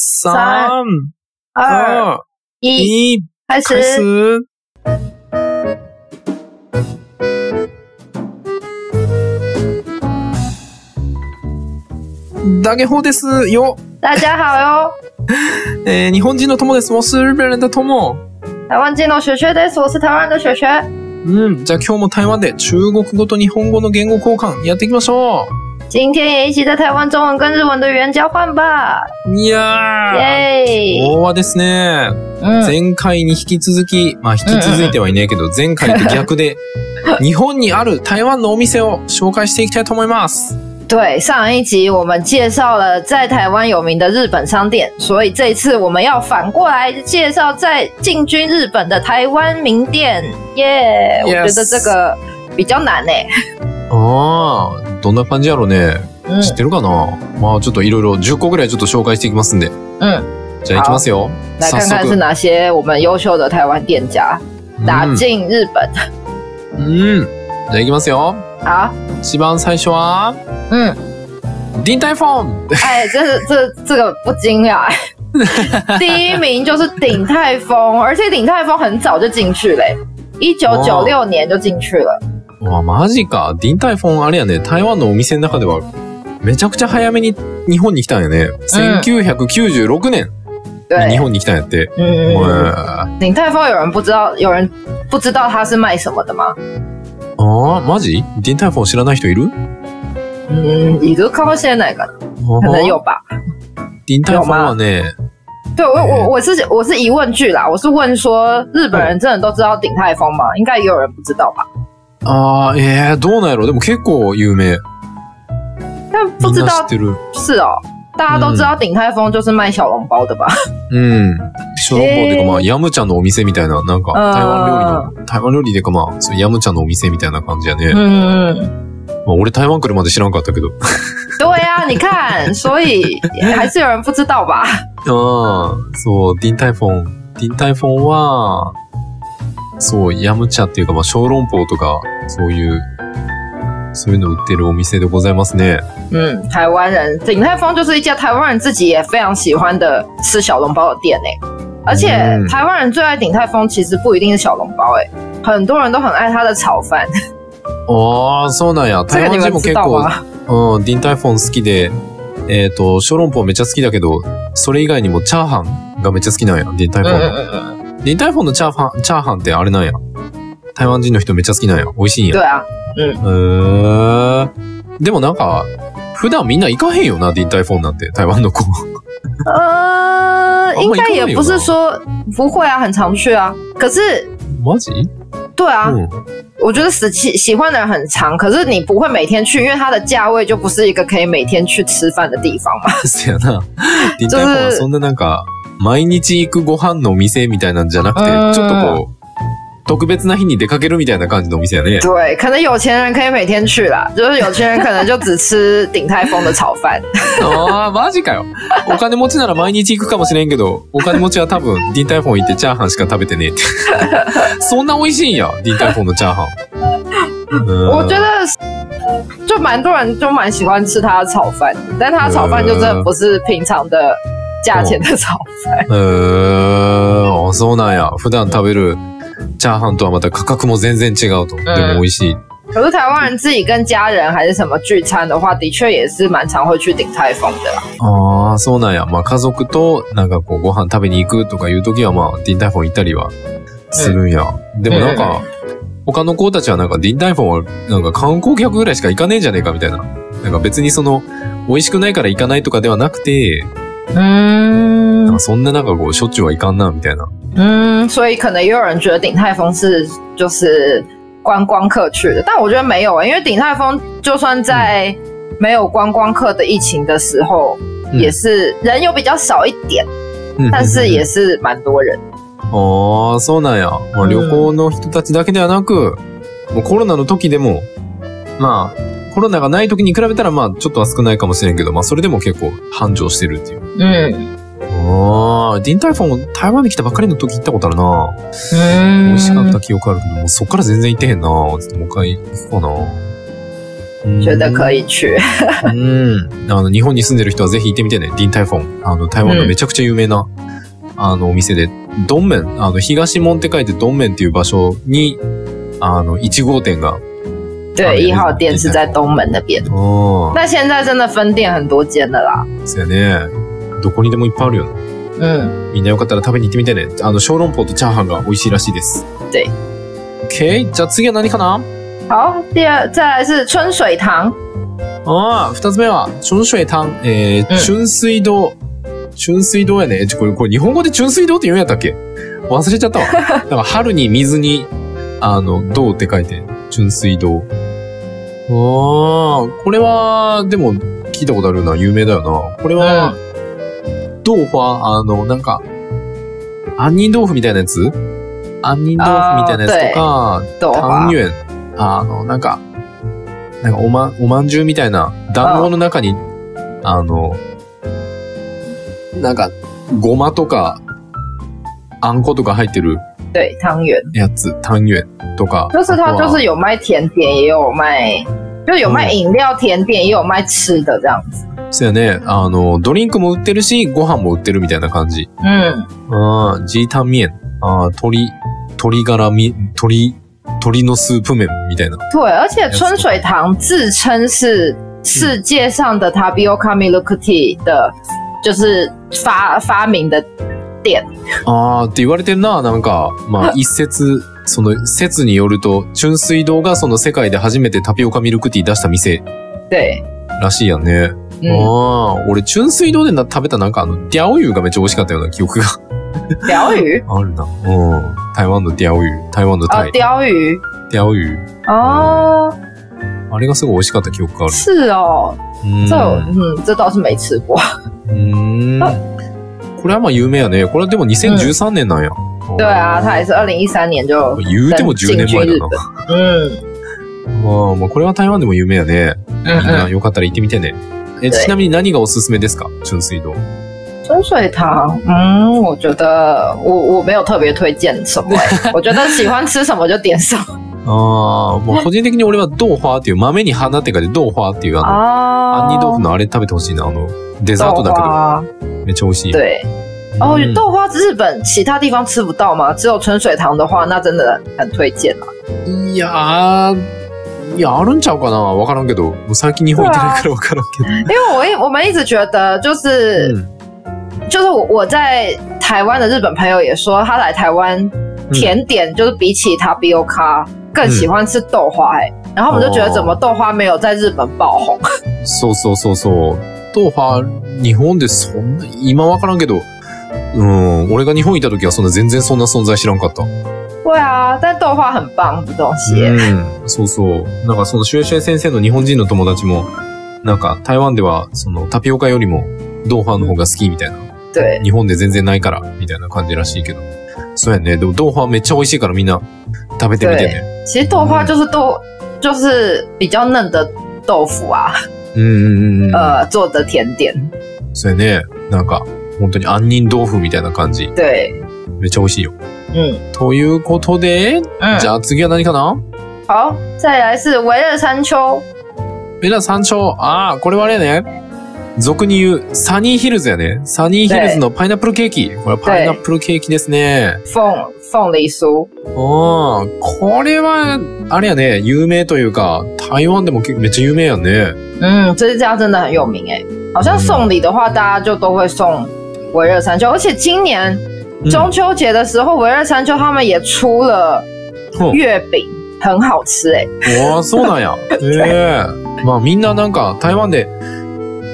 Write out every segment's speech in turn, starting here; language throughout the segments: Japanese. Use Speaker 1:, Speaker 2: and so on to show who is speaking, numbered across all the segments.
Speaker 1: 三、
Speaker 2: 二
Speaker 1: 二、
Speaker 2: 一，
Speaker 1: 一，
Speaker 2: 开
Speaker 1: 开
Speaker 2: 始。
Speaker 1: 始。大家好ですよ。
Speaker 2: 大家好哟，
Speaker 1: えー日本人の友です。我是日本人的友。
Speaker 2: 台湾金融学学です。我是台湾的学学。
Speaker 1: うん。じゃあ今日も台湾で中国語と日本語の言語交換やっていきましょ
Speaker 2: 今天也一起在台湾中文跟日文的语言交换吧！
Speaker 1: う。いやー。
Speaker 2: 耶！
Speaker 1: 今日はですね、
Speaker 2: 嗯，
Speaker 1: 前回に引き続き、まあ引き続いてはいねえけど、前回と逆で、日本にある台湾のお店を紹介していきたいと思います。
Speaker 2: 对，上一集我们介绍了在台湾有名的日本商店，所以这一次我们要反过来介绍在进军日本的台湾名店。耶、我
Speaker 1: Yes
Speaker 2: 觉得这个比较难欸诶。
Speaker 1: ああ、どんな感じやろね。
Speaker 2: 嗯
Speaker 1: 知ってるかな？まあちょっといろいろ10個ぐらいちょっと紹介していきますんで。
Speaker 2: 嗯，
Speaker 1: じゃあいきますよ。
Speaker 2: 来看看是哪些我们优秀的台湾店家打
Speaker 1: うん
Speaker 2: 进日本。
Speaker 1: うん。じゃあいきますよ。
Speaker 2: 好，
Speaker 1: 一番最初は、
Speaker 2: 嗯，
Speaker 1: ディンタイフォン
Speaker 2: 哎，这是这这个不惊讶。第一名就是鼎泰丰，而且鼎泰丰很早就进去嘞，一九九六年就进去了。
Speaker 1: わ、マジか。ディンタイフォンあれやね、台湾のお店の中では、めちゃくちゃ早めに日本に来たんやね。1996年に日
Speaker 2: 对，
Speaker 1: 本に来たんやって。
Speaker 2: 嗯，
Speaker 1: うん
Speaker 2: 鼎泰丰有人不知道，有人不知道他是卖什么的吗？
Speaker 1: ああ、マジ？ディンタイフォン知らない人いる？
Speaker 2: 嗯，いるかもしれないかな，可能有吧。
Speaker 1: ディンタイフォンはね、
Speaker 2: 对我
Speaker 1: 哎
Speaker 2: 我我是我是疑问句啦，我是问说日本人真的都知道鼎泰丰吗？应该也有人不知道吧？
Speaker 1: ああ、ええどうなんやろ？でも結構有名。
Speaker 2: 但不知道
Speaker 1: な知ってる。
Speaker 2: 是哦，大家都知道鼎泰丰就是卖小笼包的吧？
Speaker 1: うん。小籠包っていうか
Speaker 2: えー
Speaker 1: まあ、ヤムチャのお店みたいな、なんか、
Speaker 2: うん
Speaker 1: 台湾料理の、台湾料理でかまあ、そうヤムチャのお店みたいな感じやね。
Speaker 2: 嗯。
Speaker 1: まあ、俺台湾来るまで知らんかったけど。
Speaker 2: 对呀、你看，所以还是有人不知道吧？
Speaker 1: ああ、そう、ディンタイフォン。ディンタイフォンは、そう、ヤムチャっていうかまあ、小籠包とか、そういう、そういうの売ってるお店でございますね。
Speaker 2: 嗯，台湾人鼎泰丰就是一家台湾人自己也非常喜欢的吃小笼包的店呢。而且
Speaker 1: 嗯
Speaker 2: 台湾人最爱鼎泰丰，其实不一定是小笼包，哎，很多人都很爱它的炒饭。
Speaker 1: ああ、そうなんや。台湾人も結構、
Speaker 2: 吗？
Speaker 1: うん、ディンタイフォン好きで、えっ、と、小籠包めっちゃ好きだけど、それ以外にもチャーハンがめっちゃ好きなんや、ディンタイフォン。
Speaker 2: 嗯嗯嗯嗯，
Speaker 1: ディンタイフォンのチャーハン、チャーハンってあれなんや。台湾人の人めっちゃ好きなんや。美味しいんや。
Speaker 2: 对啊，
Speaker 1: へー。でもなんか、普段みんな行かへんよな、ディンタイフォンなんて、台湾の子。
Speaker 2: 呃，
Speaker 1: 哦
Speaker 2: 应该也不是说不会啊，很常去啊。可是，
Speaker 1: マジ？
Speaker 2: 对啊，
Speaker 1: うん。
Speaker 2: 我觉得喜喜喜欢的人很长，可是你不会每天去，因为它的价位就不是一个可以每天去吃饭的地方嘛。
Speaker 1: そやな。ディンタイフォンはそんななんか、毎日行くご飯のお店みたいなんじゃなくて
Speaker 2: うん、
Speaker 1: ちょっとこう、特別な日に出かけるみたいな感じのお店やね。
Speaker 2: 对，可能有钱人可以每天去啦，就是有钱人可能就只吃鼎泰丰的炒饭。
Speaker 1: ああ、マジかよ。お金持ちなら毎日行くかもしれんけど、お金持ちは多分、ディンタイフォン行ってチャーハンしか食べてねえって。そんな美味しいんや、ディンタイフォンのチャーハン。うん
Speaker 2: 我觉得就蛮多人就蛮喜欢吃它的炒饭，但它的炒饭就真的不是平常的价钱的炒饭。
Speaker 1: へーあそうなんや。普段食べるチャーハンとはまた価格も全然違うと。でも美味しい。
Speaker 2: 可是台湾人自己跟家人还是什么聚餐的话，的确也是蛮常会去鼎泰丰的啦。
Speaker 1: ああ、そうなんや。まあ家族となんかこうご飯食べに行くとかいう時はまあディンタイフォン行ったりはするんや。でもなんか、他の子たちはなんかディンタイフォンはなんか観光客ぐらいしか行かねえんじゃねえかみたいな。なんか別にその美味しくないから行かないとかではなくて、なんそんななんかこうしょっちゅうはいかんなみたいな。
Speaker 2: 嗯，所以可能也有人觉得鼎泰丰是就是观光客去的，但我觉得没有啊、因为鼎泰丰就算在没有观光客的疫情的时候，
Speaker 1: 嗯
Speaker 2: 也是人有比较少一点，
Speaker 1: うん
Speaker 2: 但是也是蛮多人。
Speaker 1: ああ、そうなんや。まあ、
Speaker 2: うん
Speaker 1: 旅行の人たちだけではなく、もうコロナの時でも、まあ、コロナがない時に比べたら、まあ、ちょっとは少ないかもしれんけど、まあ、それでも結構繁盛してるっていう。
Speaker 2: 嗯
Speaker 1: ああ、ディンタイフォン、台湾に来たばっかりの時行ったことあるな。美
Speaker 2: 嗯
Speaker 1: 味しかった記憶あるけど、もうそっから全然行ってへんな。ちょっともう一回行くかな。う
Speaker 2: 觉得可以去。
Speaker 1: うん。あの、日本に住んでる人はぜひ行ってみてね。ディンタイフォン。あの、台湾のめちゃくちゃ有名な、あの、お店で、ドンメン、あの、東門って書いてドンメンっていう場所に、あの、1号店が。
Speaker 2: 对，一号店是在东门那边。
Speaker 1: おー。
Speaker 2: 那现在真的分店很多间了啦。
Speaker 1: そうやね。どこにでもいっぱいあるよね。
Speaker 2: 嗯，
Speaker 1: みんなよかったら食べに行ってみてね。あの、小籠包とチャーハンが美味しいらしいです。
Speaker 2: 对。
Speaker 1: OK? じゃあ次は何かな？
Speaker 2: 好，第二再来是春水堂。
Speaker 1: ああ、二つ目は、春水堂。えー、
Speaker 2: うん
Speaker 1: 春水堂。春水堂やね。これ、これ日本語で春水堂って言うんやったっけ？忘れちゃったわ。なんか春に水に、あの、堂って書いて、春水堂。ああ、これは、でも、聞いたことあるな。有名だよな。これは、豆花、あの、なんか、杏仁豆腐みたいなやつ？杏仁豆腐みたいなやつとか、
Speaker 2: 豆花
Speaker 1: 汤。圆。あの、なんか、なんかおまん、おまんじゅうみたいな団子の中に、あの、なんか、ごまとか、あんことか入ってる
Speaker 2: 对，汤圆，
Speaker 1: やつ、汤圆とか。
Speaker 2: 就是它就是有卖甜点，也有卖，就是有卖饮料、甜点，也有卖吃的这样子。
Speaker 1: そうやね。あの、ドリンクも売ってるし、ご飯も売ってるみたいな感じ。
Speaker 2: 嗯，
Speaker 1: ああ、ジータンミエン。ああ、鶏、鶏ガラみ、鶏、鶏のスープ麺みたいな。
Speaker 2: 对，而且春水堂自称是世界上的 tapioca milk tea 的，就是发发明的店。
Speaker 1: あーって言われてんな、なんか。まあ、一説、その説によると、春水堂がその世界で初めてタピオカミルクティー出した店
Speaker 2: 对，
Speaker 1: らしいやんね。
Speaker 2: 嗯，
Speaker 1: ああ、俺、春水堂でな食べたなんかあの、ディャオユがめっちゃ美味しかったような記憶が
Speaker 2: 鲷鱼
Speaker 1: あるな。うん。台湾のディャオユ。台湾の
Speaker 2: 哦
Speaker 1: タイ。，
Speaker 2: 鲷鱼
Speaker 1: ディャオユ。
Speaker 2: 哦，
Speaker 1: あれがすごい美味しかった記憶がある。
Speaker 2: 是哦，
Speaker 1: うん
Speaker 2: 这我嗯，这倒是没吃过。
Speaker 1: うーん。これはまあ有名やね。これはでも2013年なんや。
Speaker 2: 对啊，它也是二零一三年就
Speaker 1: 言うても10年前だな。
Speaker 2: 嗯
Speaker 1: まあ、まあこれは台湾でも有名やね。みん
Speaker 2: 嗯
Speaker 1: な
Speaker 2: 嗯，
Speaker 1: よかったら行ってみてね。え、
Speaker 2: 对
Speaker 1: ちなみに何がおすすめですか？春水堂。
Speaker 2: 春水堂，嗯，我觉得我我没有特别推荐什么、欸，我觉得喜欢吃什么就点什么
Speaker 1: ああ、もう個人的に俺は豆花っていう豆に花って書いて豆花っていうあの、杏仁豆腐のあれ食べてほしいな。あの、デザートだけど、
Speaker 2: 豆花
Speaker 1: めっちゃ美味しい。
Speaker 2: 对。哦，
Speaker 1: 嗯
Speaker 2: 豆花日本其他地方吃不到吗？只有春水堂的话，那真的很推荐啊。
Speaker 1: いやー、いや、あるんちゃうかなわからんけど。もう最近日本行ってないからわからんけど。
Speaker 2: 因为我一我们一直觉得，就是、
Speaker 1: うん
Speaker 2: 就是我我在台湾的日本朋友也说，他来台湾甜点就是比起 tapioca 更喜欢吃豆花、欸，然后我们就觉得怎么豆花没有在日本爆红？
Speaker 1: そうそうそうそう。 豆花、日本でそんな、今わからんけど、うん、俺が日本行った時はそんな全然そんな存在知らんかった。
Speaker 2: 对啊，但豆花很棒的东西、欸。
Speaker 1: うん、そうそう。なんかそのシュエシュエ先生の日本人の友達も、なんか台湾ではそのタピオカよりも豆花の方が好きみたいな。
Speaker 2: 对，
Speaker 1: 日本で全然ないから、みたいな感じらしいけど。そうやね。でも豆花めっちゃ美味しいからみんな食べてみてね。
Speaker 2: 其实豆花就是豆，就是比较嫩的豆腐啊，
Speaker 1: うんうんうんうん。
Speaker 2: 呃，做的甜点。
Speaker 1: そうやね。なんか、本当に杏仁豆腐みたいな感じ。
Speaker 2: 对，
Speaker 1: めっちゃ美味しいよ。
Speaker 2: 嗯
Speaker 1: ということで、
Speaker 2: 嗯
Speaker 1: じ。ゃあ次は何かな？
Speaker 2: 好，再来是维热山丘。
Speaker 1: メラ山頂。ああ、これはあれやね。俗に言う、サニーヒルズやね。サニーヒルズのパイナップルケーキ。これはパイナップルケーキですね。
Speaker 2: 凤凤梨酥，
Speaker 1: ああ、これは、あれやね、有名というか、台湾でもめっちゃ有名やね。
Speaker 2: 嗯，这家真的很有名哎。好像送礼的话，大家就都会送维热山丘，而且今年
Speaker 1: うん
Speaker 2: 中秋节的时候，维热山丘他们也出了月饼，很好吃哎。
Speaker 1: わあ、そうなんや。ええまあみんななんか台湾で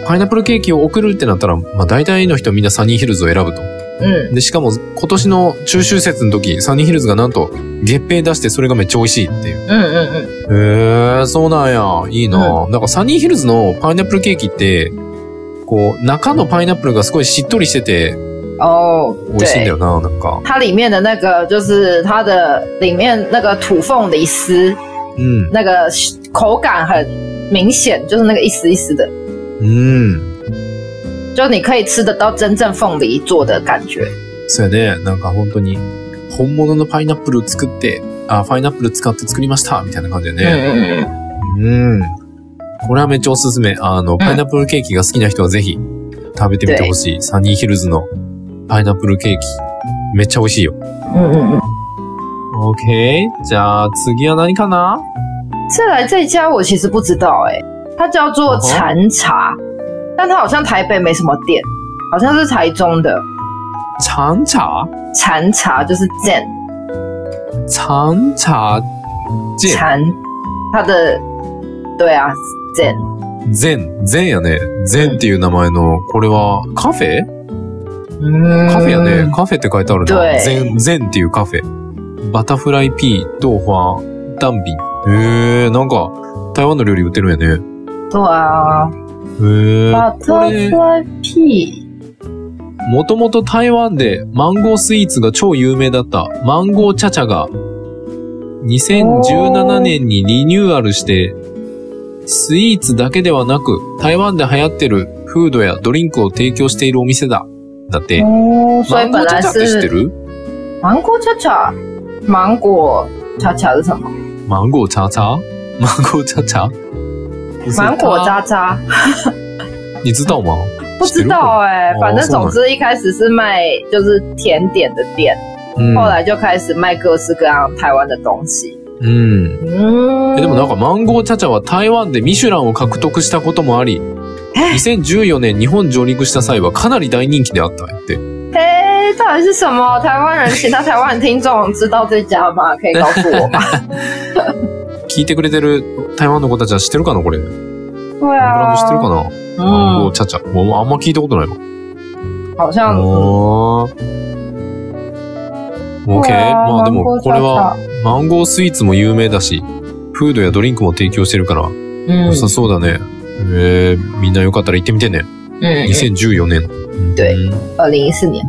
Speaker 1: パイナップルケーキを送るってなったら、まあ大体の人みんなサニーヒルズを選ぶと。
Speaker 2: 嗯，
Speaker 1: で、しかも今年の中秋節の時、サニーヒルズがなんと月餅出してそれがめっちゃ美味しいっていう。
Speaker 2: 嗯嗯嗯，
Speaker 1: へえ、そうなんや。いいな、なんかサニーヒルズのパイナップルケーキって、こう、中のパイナップルがすごいしっとりしてて
Speaker 2: 哦，对
Speaker 1: 美味しいんだよ。な、なんか。
Speaker 2: 它里面的那个就是它的里面那个土凤梨丝，
Speaker 1: うん。
Speaker 2: 那个口感很明显，就是那个一丝一丝的，
Speaker 1: うん。
Speaker 2: 就你可以吃得到真正凤梨做的感觉。
Speaker 1: そうやね。なんか本当に、本物のパイナップル作って、あ、パイナップル使って作りましたみたいな感じで
Speaker 2: 嗯
Speaker 1: ね。
Speaker 2: 嗯嗯，
Speaker 1: うん。これはめっちゃおすすめ。あの、パイナップルケーキが好きな人はぜひ食べてみてほしい。サニーヒルズのパイナップルケーキ。めっちゃ美味しいよ。
Speaker 2: 嗯嗯嗯。
Speaker 1: OK。じゃあ次は何かな？
Speaker 2: 再来这家我其实不知道哎、它叫做禅茶，但它好像台北没什么店，好像是台中的
Speaker 1: ちゃん茶？
Speaker 2: 禅茶，就是 Zen
Speaker 1: ちゃん茶
Speaker 2: 禅，它的对啊 Zen，
Speaker 1: ゼン、ゼンやね。ゼンっていう名前の、これはカフェ？
Speaker 2: 嗯
Speaker 1: カフェやね。カフェって書いてあるな。
Speaker 2: 对
Speaker 1: ゼン、ゼンっていうカフェ。バタフライピー、豆花、ダンビン。へえ、なんか、台湾の料理売ってるんやね。
Speaker 2: 对啊
Speaker 1: へえ。これ、
Speaker 2: ，Butterfly P，
Speaker 1: もともと台湾でマンゴースイーツが超有名だったマンゴーチャチャが2017年にリニューアルしてスイーツだけではなく台湾で流行ってるフードやドリンクを提供しているお店だ。だって、マンゴーチャチャって知って
Speaker 2: 是
Speaker 1: る
Speaker 2: 芒果恰恰，芒果恰恰是什么？
Speaker 1: マンゴーチャチャ？マンゴーチャチャ？
Speaker 2: 芒果恰恰，
Speaker 1: 你知道吗？
Speaker 2: 不知道哎、
Speaker 1: 哦
Speaker 2: 反正总之一开始是卖就是甜点的店，
Speaker 1: うん。
Speaker 2: 后来就开始卖各式各样台湾的东西。
Speaker 1: うん。
Speaker 2: うん
Speaker 1: えでもなんかマンゴーチャチャは台湾でミシュランを獲得したこともあり、2014年日本上陸した際はかなり大人気であったって。
Speaker 2: 哎、到底是什么？台湾人，其他台湾听众知道这家吗？可以告诉我吗？
Speaker 1: 聞いてくれてる台湾の子たちは知ってるかなこれ。ブ
Speaker 2: 对
Speaker 1: ラン
Speaker 2: 啊
Speaker 1: ド知ってるかな、マンゴー
Speaker 2: 嗯，
Speaker 1: チャチャ。もうあんま聞いたことないわ。
Speaker 2: 好像
Speaker 1: おー。オッケー。
Speaker 2: うわー
Speaker 1: まあでも、これは、マンゴースイーツも有名だし、フードやドリンクも提供してるから、
Speaker 2: 嗯
Speaker 1: 良さそうだね。えー、みんなよかったら行ってみてね。
Speaker 2: 嗯
Speaker 1: ，2014年。
Speaker 2: 对
Speaker 1: うん。
Speaker 2: 二零一四年。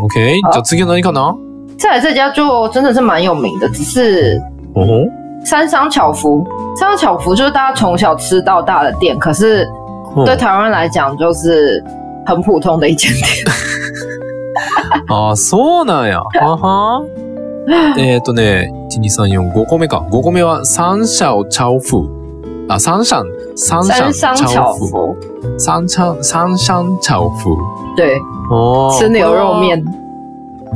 Speaker 1: オッケー。
Speaker 2: 好
Speaker 1: じゃあ次は何かな？
Speaker 2: 再来这家就真的是蛮有名的，只是
Speaker 1: おほ
Speaker 2: 三商巧福。三商巧福就是大家从小吃到大的店，可是对台湾来讲就是很普通的一间店。
Speaker 1: ああ、そうなんや。はは。えっとね、1、2、3、4、5個目か。5個目は、三小超風。あ、三シャン、三シャ
Speaker 2: 三
Speaker 1: ン超
Speaker 2: 商巧
Speaker 1: 風。
Speaker 2: 福，
Speaker 1: 三シャン、三シャン超風。
Speaker 2: 对，
Speaker 1: あー
Speaker 2: 吃牛肉。面。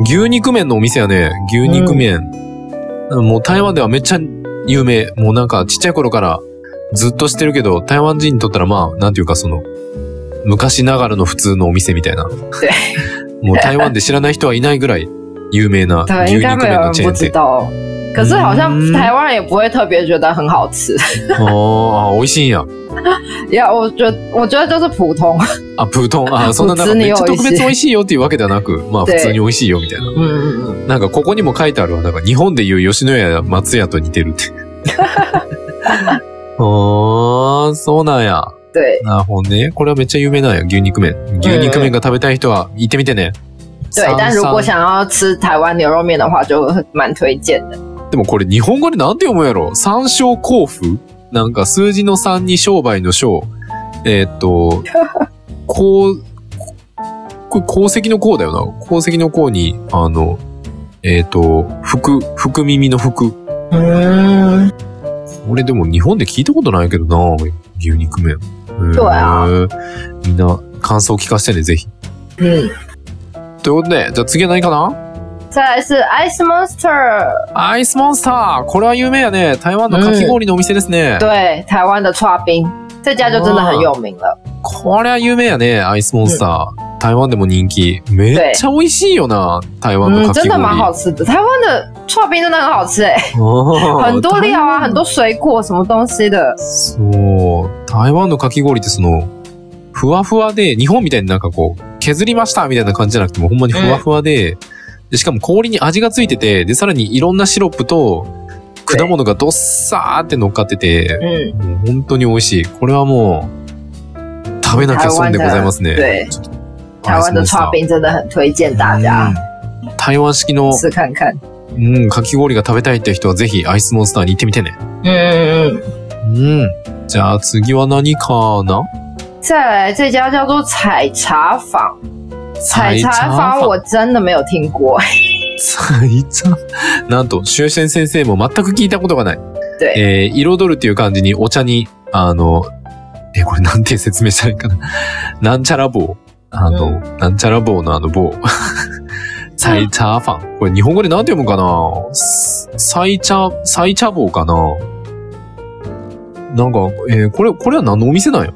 Speaker 1: 牛肉麺のお店やね。牛肉麺。もう台湾ではめっちゃ有名。もうなんかちっちゃい頃からずっと知ってるけど、台湾人にとったらまあ、なんていうかその、昔ながらの普通のお店みたいな。もう台湾で知らない人はいないぐらい有名な
Speaker 2: 对，
Speaker 1: 牛肉麺のチェーン店。
Speaker 2: 可是好像
Speaker 1: 嗯
Speaker 2: 台湾人也不会特别觉得很好吃。
Speaker 1: ああ、美味しいんや。
Speaker 2: いや，我觉得我觉得就是普通。
Speaker 1: あ、プートン。あ、そんななんかめっちゃ特別美味しいよっていうわけではなく、まあ普通に美味しいよみたいな。なんかここにも書いてあるわ。なんか日本でいう吉野家や松屋と似てるって。ああ、そうなんや。
Speaker 2: 对
Speaker 1: なるほどね。これはめっちゃ有名なんや。牛肉麺。牛肉麺が食べたい人は行ってみてね。
Speaker 2: 对。
Speaker 1: 三
Speaker 2: 但如果
Speaker 1: 三
Speaker 2: 想要吃台湾牛肉面的话，就蛮推荐的。
Speaker 1: でもこれ日本語でなんて読むんやろ？三商交付なんか数字の3に商売の商。えーっと、こう、これ功績の功だよな。功績の功に、あの、えーっと、福、福耳の福。
Speaker 2: 嗯，
Speaker 1: 俺でも日本で聞いたことないけどな、牛肉麺。
Speaker 2: そうや
Speaker 1: みんな感想聞かせてね、ぜひ。
Speaker 2: 嗯，
Speaker 1: ということで、じゃあ次は何かな？
Speaker 2: 再来是 Ice Monster，
Speaker 1: アイスモンスターこれは有名やね。台湾のかき氷のお店ですね。
Speaker 2: 对，台湾的串冰，这家就真的很有名了。
Speaker 1: これは有名やね、アイスモンスター。台湾でも人気。めっちゃ美味しいよな、台湾の
Speaker 2: 嗯，
Speaker 1: かき氷。
Speaker 2: 真的蛮好吃的。台湾的串冰真的很好吃哎、
Speaker 1: 哦
Speaker 2: 很多料啊，很多水果什么东西的。
Speaker 1: そう。台湾のかき氷ってその、ふわふわで、日本みたいになんかこう、削りましたみたいな感じじゃなくても、ほんまにふわふわで、でしかも氷に味がついてて、で、さらにいろんなシロップと、果物がどっさーって乗っかってて、
Speaker 2: 嗯，
Speaker 1: もう本当に美味しい。これはもう、食べなきゃ損でございますね。
Speaker 2: 对，台湾的串冰真的很推荐大家
Speaker 1: うん台湾式の、
Speaker 2: 吃看看。
Speaker 1: うん、かき氷が食べたいって人はぜひアイスモンスターに行ってみてね。
Speaker 2: 嗯嗯嗯。
Speaker 1: うん。じゃあ次は何かな？
Speaker 2: 再来这家叫做采茶坊，采茶坊我真的没有听过。
Speaker 1: 采茶？なんと、終戦先生も全く聞いたことがない。
Speaker 2: 对，
Speaker 1: えー、彩るっていう漢字にお茶にあの、え、これなんて説明したらいいかな。なんちゃら棒。あの、なんちゃら棒のあの棒。サイチャーファン。これ日本語でなんて読むかな？サイチャ、サイチャ棒かな？なんか、えーこれ、これは何のお店なんや？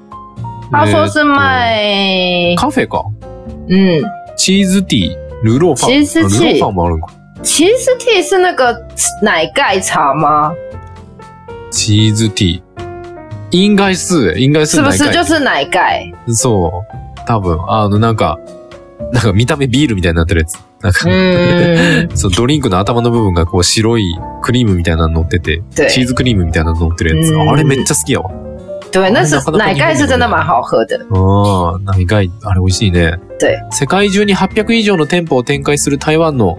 Speaker 2: 他说是
Speaker 1: えー
Speaker 2: 卖，
Speaker 1: カフェか。
Speaker 2: 嗯，
Speaker 1: チーズティー、ルローファン。
Speaker 2: チーズティー
Speaker 1: あルローファンもあるんか。
Speaker 2: 其实 T 是那个奶盖茶吗？
Speaker 1: チーズティー。应该是、应该是
Speaker 2: 是不是就是奶盖？
Speaker 1: そう。多分、あの、なんか、なんか見た目ビールみたいになってるやつ。なんか、
Speaker 2: 嗯，
Speaker 1: そう、ドリンクの頭の部分がこう白いクリームみたいなの乗ってて、
Speaker 2: 对
Speaker 1: チーズクリームみたいなの乗ってるやつ。
Speaker 2: うん
Speaker 1: あれめっちゃ好きやわ。
Speaker 2: 对，那是奶盖是真的蛮好喝的。
Speaker 1: ああ、何がいあれ美味しいね。
Speaker 2: 对，
Speaker 1: 世界中に800以上の店舗を展開する台湾の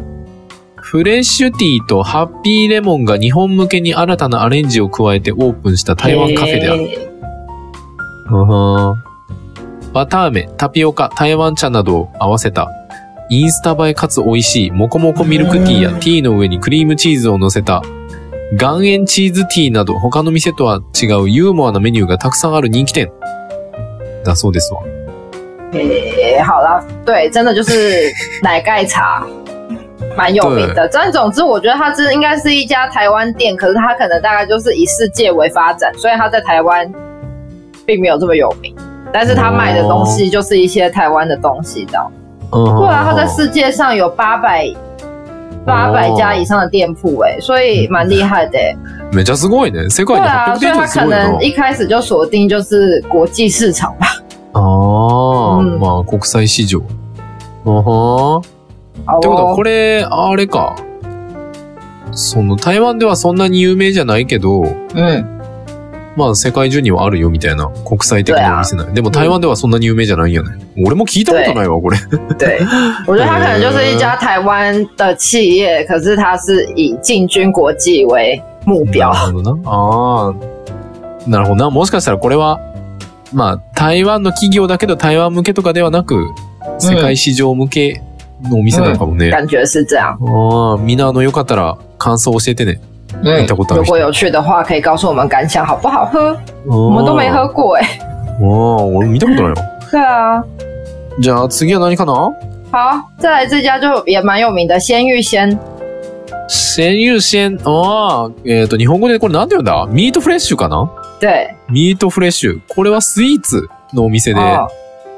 Speaker 1: フレッシュティーとハッピーレモンが日本向けに新たなアレンジを加えてオープンした台湾カフェである。
Speaker 2: る。
Speaker 1: うんバター飴、タピオカ、台湾茶などを合わせた、インスタ映えかつ美味しい、もこもこミルクティーや
Speaker 2: うん
Speaker 1: ティーの上にクリームチーズを乗せた、岩塩チーズティーなど他の店とは違うユーモアなメニューがたくさんある人気店。だそうですわ。
Speaker 2: 诶，好啦，对，真的就是奶盖茶，蛮有名的。但总之，我觉得它是应该是一家台湾店，可是它可能大概就是以世界为发展，所以它在台湾并没有这么有名。但是它卖的东西就是一些台湾的东西，这样。
Speaker 1: うん
Speaker 2: 对啊，它在世界上有八百八百家以上的店铺，哎，所以蛮厉害的。哎
Speaker 1: めっちゃすごいね。世界に
Speaker 2: 对啊，
Speaker 1: 800
Speaker 2: 所以
Speaker 1: 店長すごい
Speaker 2: 它可能
Speaker 1: な。
Speaker 2: 一开始就锁定就是国际市场吧。
Speaker 1: ああ、
Speaker 2: うん
Speaker 1: まあ国際市場。あはー
Speaker 2: 好
Speaker 1: ってことは、
Speaker 2: 哦
Speaker 1: こ，れ、あれか。その、台湾ではそんなに有名じゃないけど、
Speaker 2: 嗯，
Speaker 1: まあ世界中にはあるよみたいな国際的なお店ない。でも台湾ではそんなに有名じゃないんやね。俺も聞いたことないわ、これ。
Speaker 2: 对，我觉得它可能就是一家台湾的企业，可是它是以进军国际为目标。
Speaker 1: なるほどな。ああ。なるほどな。もしかしたらこれは、まあ、台湾の企業だけど台湾向けとかではなく、世界市場向けのお店なのかもね。
Speaker 2: 感觉是这样。
Speaker 1: ああ、みんなあの、よかったら感想教えてね。
Speaker 2: 嗯
Speaker 1: 見たことある人
Speaker 2: 如果有趣的话，可以告诉我们感想好不好？喝？我
Speaker 1: 我
Speaker 2: 们都没喝。过哎、
Speaker 1: ああ、俺見たことないよ。
Speaker 2: 对啊，
Speaker 1: じゃあ次は何かな？
Speaker 2: 好，再来这家就也蛮有名的鲜芋仙。
Speaker 1: 鮮油鮮。ああ、えっ、と、日本語でこれなんて言うんだ？ミートフレッシュかな？
Speaker 2: 对，
Speaker 1: ミートフレッシュ。これはスイーツのお店で、
Speaker 2: 哦，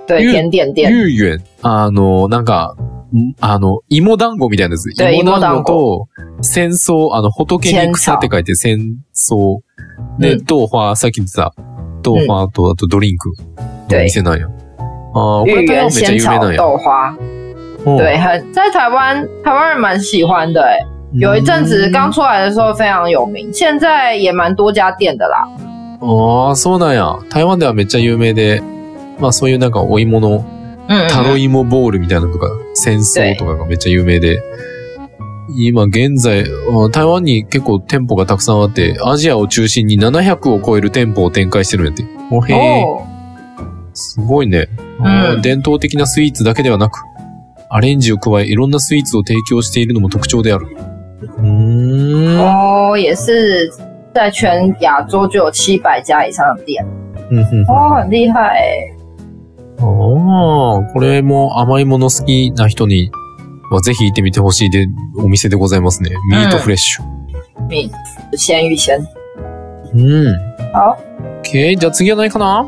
Speaker 2: 对，
Speaker 1: 芋
Speaker 2: 甜点店。
Speaker 1: ゆうゆん。あの、なんか、んあの、芋団子みたいなやつ。
Speaker 2: 对
Speaker 1: 芋団子と、戦争、あの、仏に草って書いて戦争。で、
Speaker 2: うん
Speaker 1: 豆花、さっき言ってた、豆花と、あとドリンクのお店なんや。ああ、こ
Speaker 2: 芋
Speaker 1: れ台湾めっちゃ有名なんや。
Speaker 2: 炒豆花，
Speaker 1: うん
Speaker 2: 对，很在台湾台湾人蛮喜欢的哎、有一阵子刚出来的时候非常有名，现在也蛮多家店的啦。
Speaker 1: ああ、そうなんや。台湾ではめっちゃ有名で、まあそういうなんかお芋の
Speaker 2: 嗯，
Speaker 1: タロイモボールみたいなのとか、戦争とかがめっちゃ有名で、今現在、あ台湾に結構店舗がたくさんあって、アジアを中心に700を超える店舗を展開してるんやって。おへえ、
Speaker 2: 哦，
Speaker 1: すごいね、
Speaker 2: うん
Speaker 1: 伝統的なスイーツだけではなく、アレンジを加えいろんなスイーツを提供しているのも特徴である。うーん。
Speaker 2: 哦，也是在全亚洲就有七百家以上的店，
Speaker 1: うんうんうん
Speaker 2: 哦，很厉害哎、
Speaker 1: ああ、これも甘いもの好きな人にはぜひ行ってみてほしいで、お店でございますね。ミートフレッシュ。
Speaker 2: 米鲜芋仙。
Speaker 1: うん。
Speaker 2: 好
Speaker 1: ，OK。じゃあ次は何かな？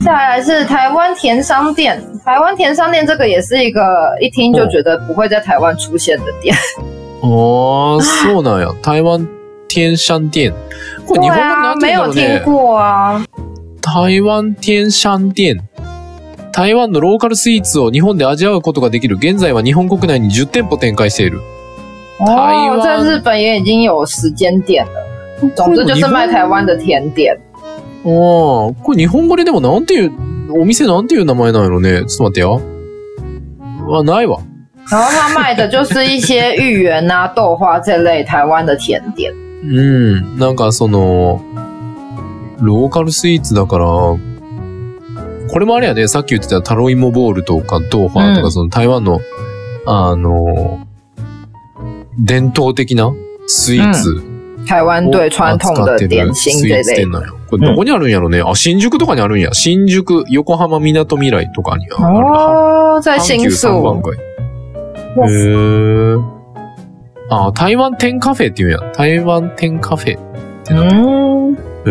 Speaker 2: 再来是台湾甜商店。台湾甜商店这个也是一个一听就觉得不会在台湾出现的店。
Speaker 1: ああ、そうなんや。台湾天山店。これ日本語なんて言うんだろうね。
Speaker 2: 过啊。
Speaker 1: 台湾天山店。台湾のローカルスイーツを日本で味わうことができる。現在は日本国内に10店舗展開している。台
Speaker 2: 哦，
Speaker 1: 湾
Speaker 2: 在日本也已经有十间店了。总之就是卖台湾的甜点。
Speaker 1: ああ、これ日本語ででもなんていう、お店なんていう名前なんやろね。ちょっと待ってよ。あ、ないわ。
Speaker 2: 然后他卖的就是一些芋圆啊、豆花这类台湾的甜点。
Speaker 1: うん。なんかその、ローカルスイーツだから、これもあれやね、さっき言ってたタロイモボールとか豆花とか、
Speaker 2: うん
Speaker 1: その台湾の、あの、伝統的なスイーツ
Speaker 2: 台湾对传统的点心
Speaker 1: スイーツ
Speaker 2: 这类。
Speaker 1: これどこにあるんやろね、あ、新宿とかにあるんや。新宿、横浜みなとみらいとかにある。
Speaker 2: 哦，在新宿。
Speaker 1: 街。へー。あ、台湾店カフェって言うんや。台湾店カフェ。
Speaker 2: 嗯，
Speaker 1: へ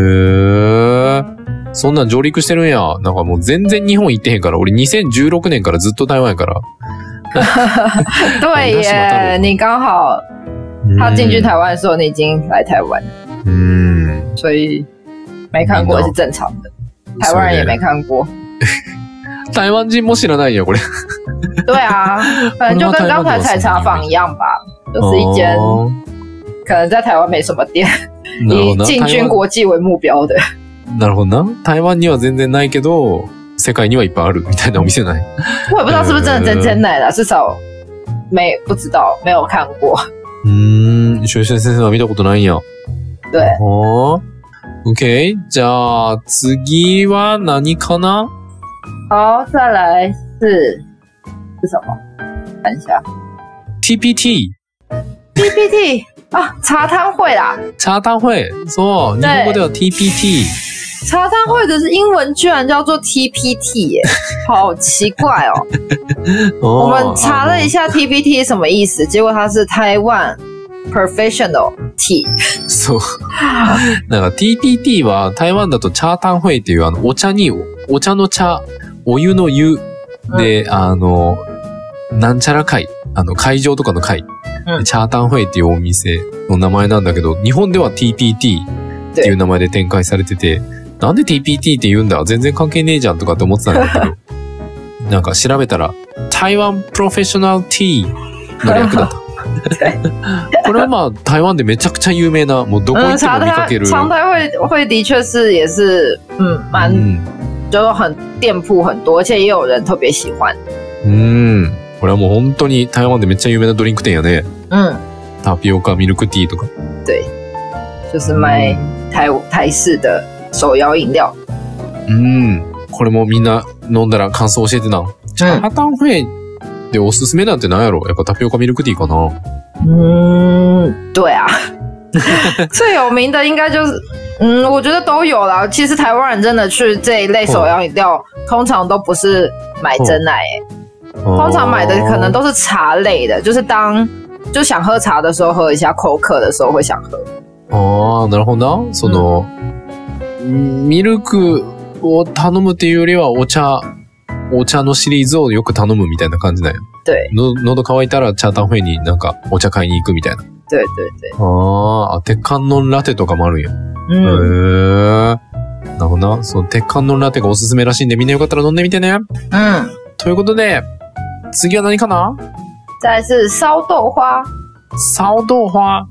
Speaker 1: ー。そんなん上陸してるんや。なんかもう全然日本行ってへんから。俺2016年からずっと台湾やから。
Speaker 2: 对耶，你刚好他进去台湾的时候，你已经来台湾，
Speaker 1: うん。
Speaker 2: 所以没看过是正常的。台湾人也没看过。
Speaker 1: 台湾人も知らないよ、これ。
Speaker 2: 对啊，可能就跟刚才采茶坊一样吧，就是一间
Speaker 1: 哦
Speaker 2: 可能在台湾没什么店，以进军国际为目标的。
Speaker 1: なるほどな。台湾には全然ないけど、世界にはいっぱいあるみたいなお店ない？
Speaker 2: 我也不知道是不是真的真真奶啦，至少没不知道没有看过。
Speaker 1: うーん、吉田先生は見たことないんや。
Speaker 2: 对，
Speaker 1: はあ。OK。じゃあ、次は何かな？
Speaker 2: 好，再来是是什么？看一下
Speaker 1: ?TPT。
Speaker 2: PPT 啊，茶汤会啦，
Speaker 1: 茶単会。そう。日本語では TPT。
Speaker 2: 茶汤会的是英文居然叫做 TPT 耶，好奇怪哦。我
Speaker 1: 我
Speaker 2: 们查了一下 TPT 是什么意思，结果它是台湾 Professional Tea。
Speaker 1: そう。なんか TPT は台湾だとチャータンホイっていうあのお茶に、お茶の茶、 お湯の湯で、あの、なんちゃら会、あの会場とかの会、
Speaker 2: うん。
Speaker 1: チャータンホイっていうお店の名前なんだけど、日本では TPT っていう名前で展開されてて、なんで TPT って言うんだ？全然関係ねえじゃんとかって思ってたんだけど、なんか調べたら、台湾プロフェッショナルティーの略だった。これはまあ台湾でめちゃくちゃ有名な、もうどこ行
Speaker 2: 嗯，
Speaker 1: っても見かける。
Speaker 2: 长台会会的确是也是嗯蛮
Speaker 1: うん。
Speaker 2: 就是很店铺很多，而且也有人特别喜欢。
Speaker 1: うん。これはもう本当に台湾でめっちゃ有名なドリンク店やね。
Speaker 2: 嗯，
Speaker 1: タピオカ、ミルクティーとか。
Speaker 2: 就是卖台台式的手摇饮料。
Speaker 1: うん。これもみんな飲んだら感想教えてな。チャータンフェイでおすすめなんて何やろ？やっぱタピオカミルクティーかな。
Speaker 2: 嗯，对啊，最有名的应该就是，嗯，我觉得都有啦。其实台湾人真的去这一类手摇饮料，通常都不是买真奶、欸，通常买的可能都是茶类的，就是当就想喝茶的时候喝一下，口渴的时候会想喝。
Speaker 1: ああ、なるほどな。その、ミルクを頼むっていうよりはお茶、お茶のシリーズをよく頼むみたいな感じだよ。
Speaker 2: 对
Speaker 1: の喉乾いたらチャータンフェイになんかお茶買いに行くみたいな。
Speaker 2: 对对对，
Speaker 1: あーあ、鉄観音ラテとかもあるんや。へ
Speaker 2: 嗯，
Speaker 1: え。なるほどな。その鉄観音ラテがおすすめらしいんでみんなよかったら飲んでみてね。
Speaker 2: 嗯，
Speaker 1: ということで、次は何かな？
Speaker 2: 再来是烧豆花，
Speaker 1: サオドーファ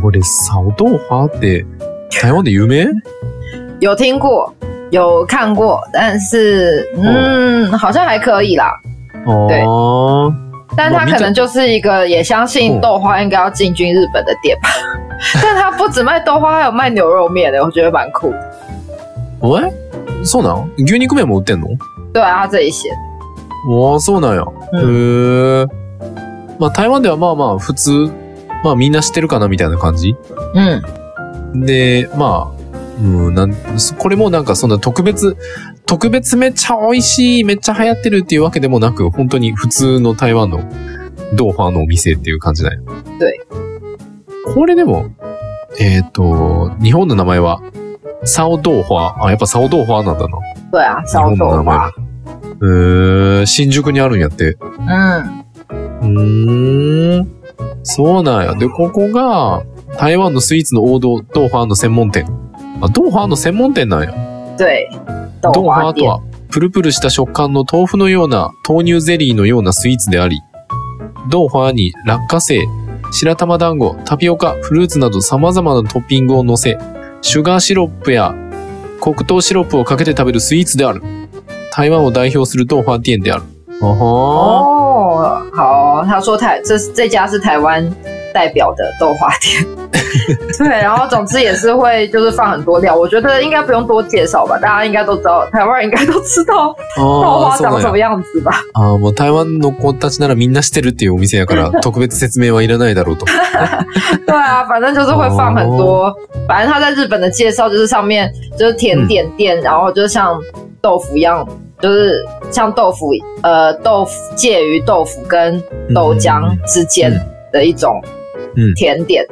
Speaker 1: これ、サオドーファって、台湾で有名？
Speaker 2: 有听过，有看过，但是嗯，好像还可以啦。对。
Speaker 1: あー
Speaker 2: 但它可能就是一个也相信豆花应该要进军日本的店吧。但它不只卖豆花，还有卖牛肉面的，我觉得蛮酷的。
Speaker 1: えそうなん？牛肉麺も売ってんの？
Speaker 2: 对啊，它这里写，
Speaker 1: わあ、そうなんや。へえ。まあ台湾ではまあまあ普通、まあみんな知ってるかなみたいな感じ？
Speaker 2: 嗯
Speaker 1: で、まあ、うん、なん、そこれもなんかそんな特別、特別めっちゃ美味しい、めっちゃ流行ってるっていうわけでもなく、本当に普通の台湾のドーファーのお店っていう感じだよ。
Speaker 2: 对。
Speaker 1: これでも、えっ、と、日本の名前は、サオドーファー。あ、やっぱサオドーファーなんだな。
Speaker 2: 对啊，
Speaker 1: 日
Speaker 2: 烧豆
Speaker 1: 本の名前
Speaker 2: 花。。
Speaker 1: えー、新宿にあるんやって。
Speaker 2: 嗯
Speaker 1: うーん。そうなんや。で、ここが、台湾のスイーツの王道、ドーファーの専門店。あ、ドーファーの専門店なんや。
Speaker 2: 对，豆
Speaker 1: ドーファ。ーとは、プルプルした食感の豆腐のような豆乳ゼリーのようなスイーツであり、ドーファーに落花生、白玉団子、タピオカ、フルーツなど様々なトッピングを乗せ、シュガーシロップや黒糖シロップをかけて食べるスイーツである。台湾を代表するドーファー店である。あは
Speaker 2: 哦，好，他说台这是这家是台湾代表的豆花店。对，然后总之也是会就是放很多料，我觉得应该不用多介绍吧，大家应该都知道，台湾人应该都知道豆花长什么样子吧。
Speaker 1: ああ、もう台湾の子たちならみんな知ってるっていうお店やから、特別説明はいらないだろうと。
Speaker 2: 对啊，反正就是会放很多，反正他在日本的介绍就是上面就是甜点店，然后就像豆腐一样，就是像豆腐，呃，豆腐介于豆腐跟豆浆之间的一种
Speaker 1: 嗯
Speaker 2: 甜点。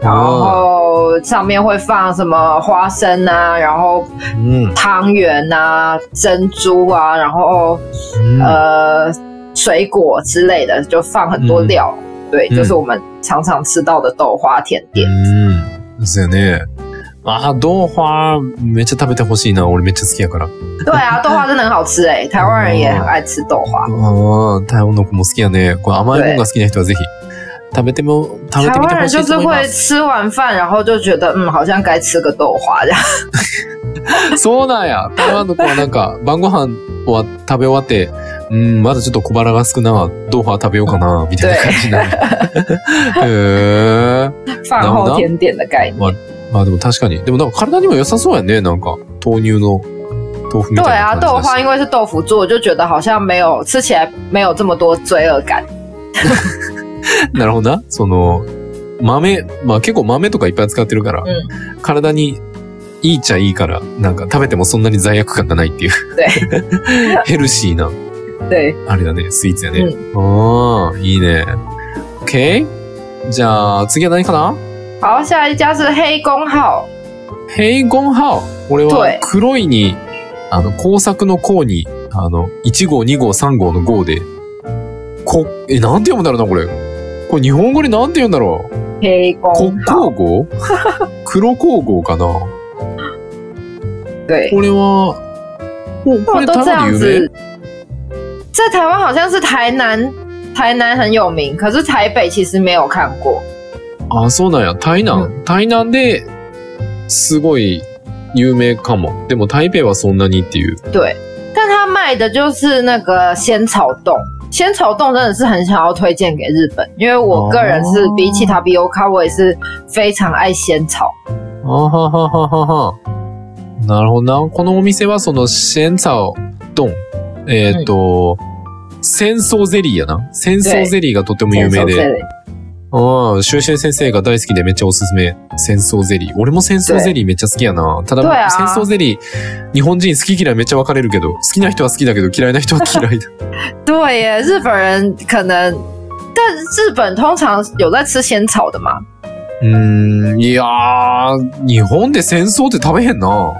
Speaker 2: 然后上面会放什么花生啊，然后
Speaker 1: うん。
Speaker 2: 汤圆啊、珍珠啊，然后
Speaker 1: うん
Speaker 2: 呃水果之类的，就放很多料。对，
Speaker 1: 嗯
Speaker 2: 就是我们常常吃到的豆花甜点。
Speaker 1: うん。そうやね。ああ、豆花めっちゃ食べてほしいな。俺めっちゃ好きやから。
Speaker 2: 对啊，豆花真的很好吃哎、台湾人也很爱吃豆花。
Speaker 1: ああ、台湾の子も好きやね。これ甘いものが好きな人はぜひ 食べても、食べ
Speaker 2: 台
Speaker 1: てみてほし
Speaker 2: 湾人就是
Speaker 1: いと思います。
Speaker 2: 会吃完饭，然后就觉得嗯，好像该吃个豆花这样。
Speaker 1: そうなんや。台湾の子はなんか、晩ご飯は食べ終わって、うん、まだちょっと小腹がすくな、豆花食べようかな、みたいな感じになる。へえ。
Speaker 2: 饭后甜点的概念。
Speaker 1: まあでも確かに。でもなんか体にも良さそうやね。なんか、豆乳の豆腐み
Speaker 2: 对啊，
Speaker 1: たいな感じだし。
Speaker 2: 豆花因为是豆腐做，就觉得好像没有吃起来没有这么多罪恶感。
Speaker 1: なるほどな。その、豆、まあ結構豆とかいっぱい使ってるから、
Speaker 2: うん
Speaker 1: 体にいいっちゃいいから、なんか食べてもそんなに罪悪感がないっていう。ヘルシーな、
Speaker 2: 对，
Speaker 1: あれだね、スイーツやね。ああ、いいね。OK? じゃあ、次は何かな？
Speaker 2: 好，下一家是黑公号。
Speaker 1: ヘイゴンハオ。俺は
Speaker 2: 对
Speaker 1: 黒いに、あの、工作の項に、あの、1号、2号、3号の号で、こ、え、なんて読むんだろうな、これ。これ日本語でなんて言うんだろう？黒
Speaker 2: 号，
Speaker 1: 光号？黒光号かな？
Speaker 2: 对，
Speaker 1: これは、お、これ台湾
Speaker 2: 样
Speaker 1: で有名？
Speaker 2: 子。在台湾好像是台南，台南很有名，可是台北其实没有看过。
Speaker 1: あ、そうなんや。台南？台南で、すごい有名かも。でも台北はそんなにっていう。
Speaker 2: 对，但他卖的就是那个仙草冻。仙草冻真的是很想要推荐给日本，因为我个人是
Speaker 1: 哦
Speaker 2: 比起塔比欧卡，我也是非常爱仙草。
Speaker 1: あははははは。なるほどな。このお店はそのシェンツァオドン。えっ、と、戦争ゼリーやな。戦争ゼリーがとても有名で。
Speaker 2: 对
Speaker 1: ああ、シュウシュウ先生が大好きでめっちゃおすすめ。戦争ゼリー。俺も戦争ゼリーめっちゃ好きやな。ただ、
Speaker 2: 对啊
Speaker 1: 戦争ゼリー、日本人好き嫌いめっちゃ分かれるけど、好きな人は好きだけど嫌いな人は嫌いだ。
Speaker 2: 对耶，日本人可能，但日本通常有在吃仙草的吗？
Speaker 1: うーん、いやー、日本で戦争って食べへんな。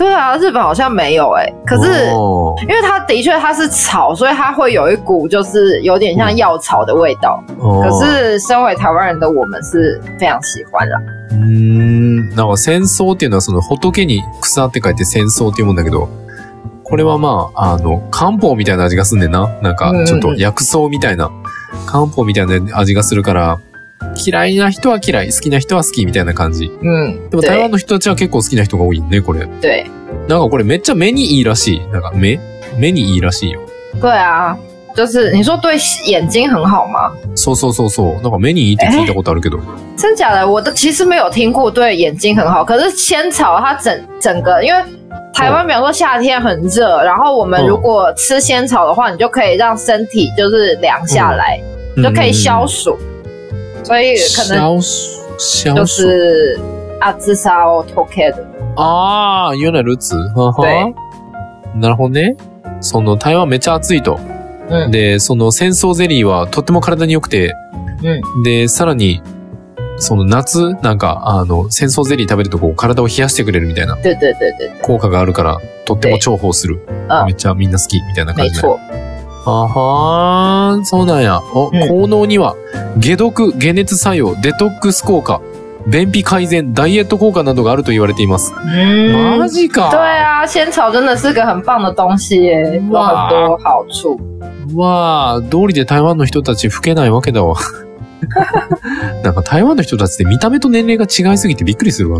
Speaker 2: 对啊，日本好像没有哎。可是
Speaker 1: 哦
Speaker 2: 因为它的确它是草，所以它会有一股就是有点像药草的味道。
Speaker 1: 哦
Speaker 2: 可是身为台湾人的我们是非常喜欢啦。
Speaker 1: うーん、なんか戦争っていうのはその仏に草って書いて戦争って読むんだけど、これはまあ、あの、漢方みたいな味がすんねんな。なんか、ちょっと薬草みたいな、漢方みたいな味がするから、 嫌いな人は嫌い、好きな人は好きみたいな感じ。
Speaker 2: 嗯，
Speaker 1: でも台湾
Speaker 2: 对
Speaker 1: の人たちは結構好きな人が多いね、これ。
Speaker 2: 对
Speaker 1: なんかこれめっちゃ目にいいらしい。なんか目目にいいらしいよ。
Speaker 2: 对啊，就是你说对眼睛很好吗？
Speaker 1: そうそうそうそう。なんか目にいいって聞いたことあるけど。
Speaker 2: 真假的，我都其实没有听过对眼睛很好。可是仙草它整整个，因为台湾比方说夏天很热，然后我们
Speaker 1: 嗯
Speaker 2: 如果吃仙草的话，你就可以让身体就是凉下来，就可以消暑。所以可能
Speaker 1: 消暑。消
Speaker 2: 就
Speaker 1: 暑。
Speaker 2: 是阿兹沙
Speaker 1: ああ、原来如此。はは
Speaker 2: 对
Speaker 1: なるほどね。その台湾めっちゃ暑いと。
Speaker 2: 嗯
Speaker 1: で、その戦争ゼリーはとっても体に良くて、
Speaker 2: 嗯
Speaker 1: で、さらに、その夏、なんか、あの、戦争ゼリー食べるとこう体を冷やしてくれるみたいな効果があるから、とっても重宝する。
Speaker 2: うん
Speaker 1: めっちゃみんな好きみたいな感じで。あはー、そうなんや。お、
Speaker 2: うん
Speaker 1: 効能には、解毒、解熱作用、デトックス効果、便秘改善、ダイエット効果などがあると言われています。
Speaker 2: 嗯
Speaker 1: マジか。
Speaker 2: 对啊，仙草真的是个很棒的东西耶，有
Speaker 1: 哇
Speaker 2: 很多好处。
Speaker 1: うわあ、道理で台湾の人たち老けないわけだわ。なんか台湾の人たちって見た目と年齢が違いすぎてびっくりするわ。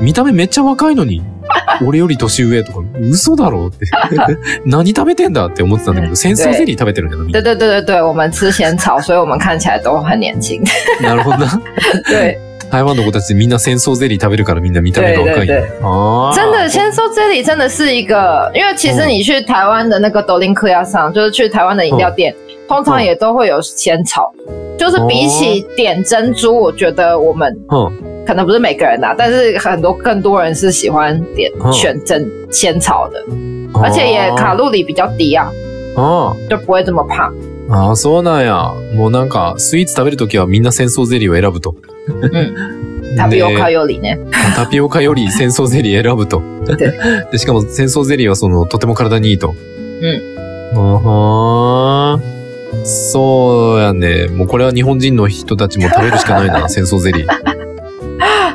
Speaker 1: 見た目めっちゃ若いのに、俺より年上とか、嘘だろって。何食べてんだって思ってたんだけど、戦争ゼリー食べてるんだよ、
Speaker 2: 对
Speaker 1: な。
Speaker 2: 对对对对，我们吃仙草，所以我们看起来都很年轻。
Speaker 1: なるほどな。
Speaker 2: 对，
Speaker 1: 台湾の子たちみんな戦争ゼリー食べるからみんな見た目が若い。
Speaker 2: 对对
Speaker 1: あー
Speaker 2: 真的，先说这里真的是一个，因为其实你去台湾的那个斗林克亚上，就是去台湾的饮料店，通常也都会有仙草。就是比起点珍珠，我觉得我们
Speaker 1: うん。
Speaker 2: 可能不是每个人呐、但是很多更多人是喜欢点
Speaker 1: 嗯
Speaker 2: 选真仙草的，而且也卡路里比较低啊，
Speaker 1: あー
Speaker 2: 就不会这么胖。
Speaker 1: あー、そうなんや。もうなんか、スイーツ食べるときはみんな戦争ゼリーを選ぶと。
Speaker 2: タピオカ
Speaker 1: で
Speaker 2: よりね。
Speaker 1: タピオカより戦争ゼリー選ぶと。
Speaker 2: で
Speaker 1: で、しかも戦争ゼリーはその、とても体にいいと。
Speaker 2: うん。
Speaker 1: あはーそうやね。もうこれは日本人の人たちも食べるしかないな、戦争ゼリー。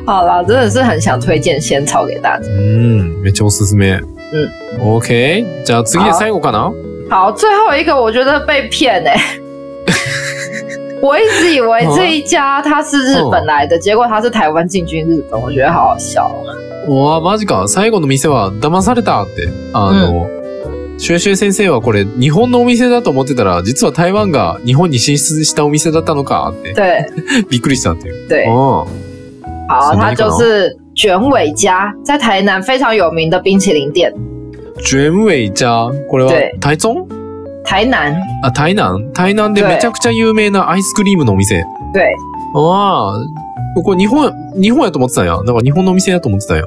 Speaker 2: 好啦，真的是很想推荐仙草给大家。
Speaker 1: うん、めっちゃおすすめ。
Speaker 2: うん。
Speaker 1: OK。じゃあ次で最後かな
Speaker 2: 好，最后一个我觉得被骗哎、我一直以为这一家它是日本来的，结果它是台湾进军日本，我觉得好好笑。
Speaker 1: うわ、マジか。最後の店は騙されたって。あの、シュエシュエ先生はこれ日本のお店だと思ってたら、実は台湾が日本に進出したお店だったのかって。
Speaker 2: 对
Speaker 1: びっくりしたっていう。
Speaker 2: 对，
Speaker 1: あ
Speaker 2: 好，它就是卷尾家，在台南非常有名的冰淇淋店。
Speaker 1: あ。ジュエムウェイじゃあ、これは
Speaker 2: 对
Speaker 1: 台中？
Speaker 2: 台南，
Speaker 1: あ、台南台南でめちゃくちゃ有名なアイスクリームのお店。
Speaker 2: 对
Speaker 1: ああ、これ日本、日本やと思ってたんや。なんか日本のお店やと思ってたんや。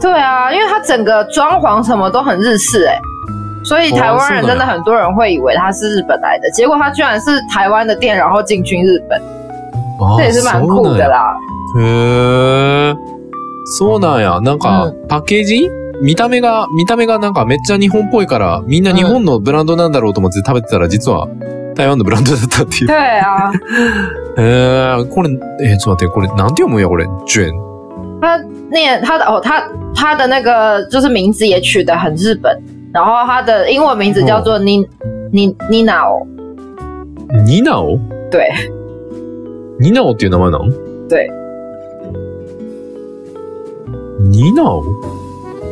Speaker 2: 对啊，因为它整个装潢什么都很日式哎、所以台湾人真的很多人会以为它是日本来的，结果它居然是台湾的店，然后进军日本，
Speaker 1: あ
Speaker 2: 这也是蛮酷的啦。
Speaker 1: へえ。そうなんや。なんか、パッケージ？見た目が、見た目がなんかめっちゃ日本っぽいから、みんな日本のブランドなんだろうと思って食べてたら、実は台湾のブランドだったっていう。
Speaker 2: 对啊，
Speaker 1: へえ、これ、えーちょっと待って、これなんて読むんや、これ？ジュエン。
Speaker 2: 他念他的哦，他他的那个就是名字也取得很日本，然后他的英文名字叫做妮妮妮娜哦，
Speaker 1: ニナオ
Speaker 2: 对。
Speaker 1: ニナオっていう名前なの？
Speaker 2: 对，
Speaker 1: ニナオ？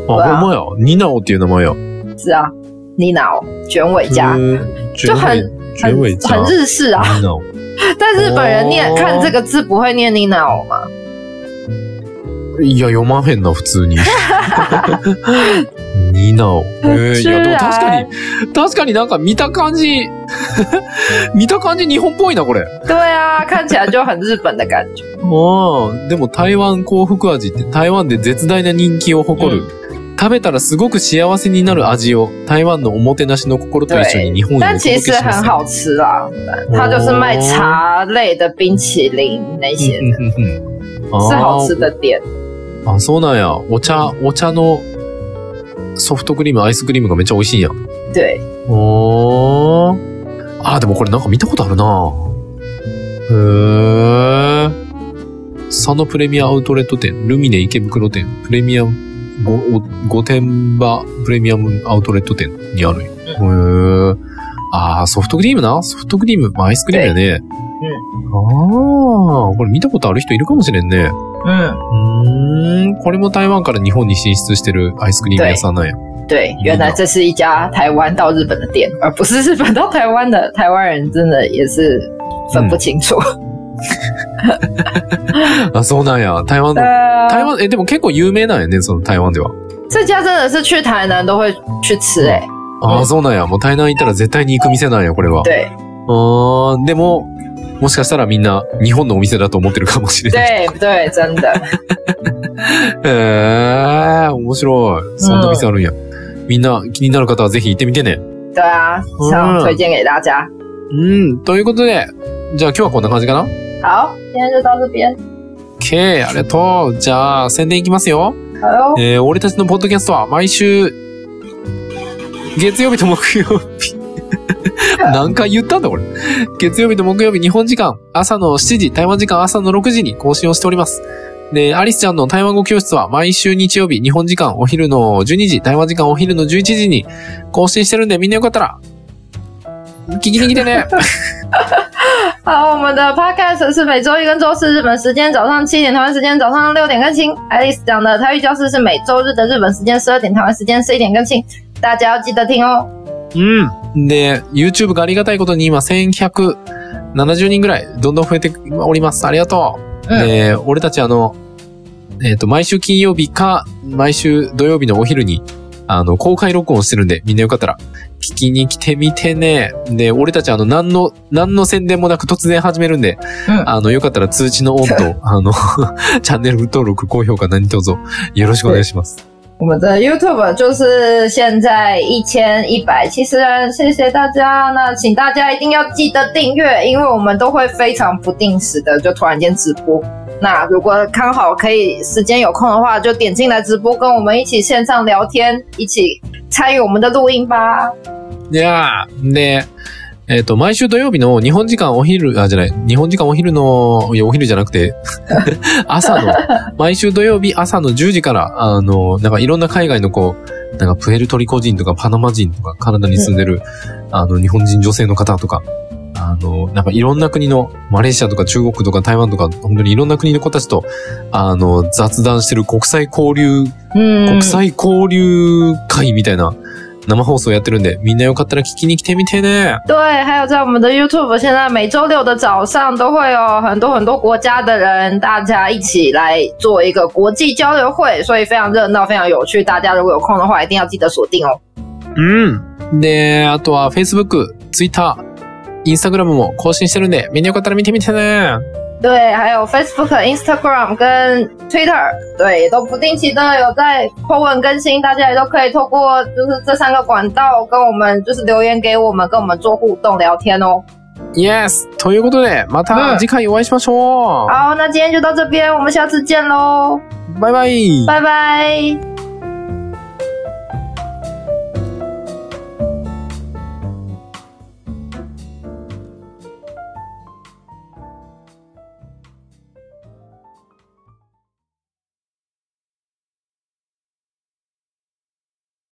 Speaker 1: あ、ほんまや。ニナオっていう名前や。
Speaker 2: 是啊，妮娜哦，卷尾家，
Speaker 1: へージュエンウェイジュエンウェイ
Speaker 2: 很日式啊。
Speaker 1: ニナオ。
Speaker 2: 但日本人念、
Speaker 1: 哦
Speaker 2: 看这个字不会念妮娜哦吗？
Speaker 1: いや、読まへんな、普通に。ニナオ。えーいや、でも確かに、確かになんか見た感じ、見た感じ日本っぽいな、これ。
Speaker 2: 对啊，看起来就很日本的感觉。
Speaker 1: ああ、でも台湾幸福味って台湾で絶大な人気を誇る。食べたらすごく幸せになる味を台湾のおもてなしの心と一緒に日本へお
Speaker 2: 但其实。很好吃啦，它就是卖茶类的冰淇淋那些的，是好吃的
Speaker 1: あ、そうなんや。お茶、お茶のソフトクリーム、アイスクリームがめっちゃ美味しいんや。
Speaker 2: 对，
Speaker 1: おー。あー、でもこれなんか見たことあるなへー。佐野プレミアアウトレット店、ルミネ池袋店、プレミアム、ご御殿場プレミアムアウトレット店にあるんや。へー。あー、ソフトクリームなソフトクリーム、まあ、アイスクリームやね。あー、これ見たことある人いるかもしれんね。
Speaker 2: 嗯，
Speaker 1: うーん、これも台湾から日本に進出してるアイスクリーム屋さんなんや。
Speaker 2: 对，原来这是一家台湾到日本的店，而不是日本到台湾的。台湾人真的也是分不清楚。
Speaker 1: あ、そうなんや。台湾の台湾、え、でも結構有名なんやね、その台湾では。
Speaker 2: 这家真的是去台南都会去吃哎、
Speaker 1: ああ、
Speaker 2: うん
Speaker 1: そうなんや。もう台南行ったら絶対に行く店なんや、これは。
Speaker 2: 对
Speaker 1: あーでも、もしかしたらみんな日本のお店だと思ってるかもしれない。
Speaker 2: 对对，真的。
Speaker 1: へ えー、面白い。そんな店あるんや。みんな気になる方はぜひ行ってみてね。
Speaker 2: 对啊，这样推荐给大家。
Speaker 1: うん、ということで、じゃあ今日はこんな感じかな？
Speaker 2: 好，今天就到这边。
Speaker 1: ?OK、ありがとう。じゃあ宣伝いきますよ。えー、俺たちのポッドキャストは毎週、月曜日と木曜日。何回言ったんだこれ。月曜日と木曜日日本時間朝の7時、台湾時間朝の6時に更新をしております。で、アリスちゃんの台湾語教室は毎週日曜日、日本時間お昼の12時、台湾時間お昼の11時に更新してるんでみんなよかったら、聞きに来てね。
Speaker 2: 好，我们的 podcast 是每周一跟周四日本时间早上七点，台湾时间早上六点更新。爱丽丝讲的台语教室是每周日的日本时间十二点，台湾时间十一点更新，大家要记得听哦。
Speaker 1: うん。で、YouTube がありがたいことに今1170人ぐらいどんどん増えております。ありがとう。
Speaker 2: うん
Speaker 1: で、俺たちあの、えっ、と、毎週金曜日か、毎週土曜日のお昼に、あの、公開録音してるんで、みんなよかったら、聞きに来てみてね。で、俺たちあの、何の、何の宣伝もなく突然始めるんで、
Speaker 2: うん
Speaker 1: あの、よかったら通知のオンと、あの、チャンネル登録、高評価何卒よろしくお願いします。
Speaker 2: 我们的 YouTube 就是现在一千一百七十人，谢谢大家。那请大家一定要记得订阅，因为我们都会非常不定时的就突然间直播。那如果刚好可以时间有空的话，就点进来直播，跟我们一起线上聊天，一起参与我们的录音吧。
Speaker 1: いやーで、 えっ、と、毎週土曜日の日本時間お昼、あ、じゃない、日本時間お昼の、いや、お昼じゃなくて、朝の、毎週土曜日朝の10時から、あの、なんかいろんな海外のこう、なんかプエルトリコ人とかパナマ人とかカナダに住んでる、あの、日本人女性の方とか、あの、なんかいろんな国の、マレーシアとか中国とか台湾とか、本当にいろんな国の子たちと、あの、雑談してる国際交流
Speaker 2: 嗯
Speaker 1: 国際交流会みたいな生放送やってるんで、みんなよかったら聞きに来てみてね。
Speaker 2: 对，还有在我们的 YouTube，现在每周六的早上都会有很多很多国家的人，大家一起来做一个国际交流会，所以非常热闹，非常有趣。大家如果有空的话，一定要记得锁定哦。
Speaker 1: うん。で、あとは Facebook、Twitter、Instagram も更新してるんで、みんなよかったら見てみてね。
Speaker 2: 对，还有 Facebook、Instagram 跟 Twitter，对，也都不定期的有在 po 文更新，大家也都可以透过就是这三个管道跟我们就是留言给我们，跟我们做互动聊天哦。
Speaker 1: Yes! ということで、また次回お会いしましょう。
Speaker 2: 好，那今天就到这边，我们下次见喽，
Speaker 1: バイバイ。
Speaker 2: 拜拜。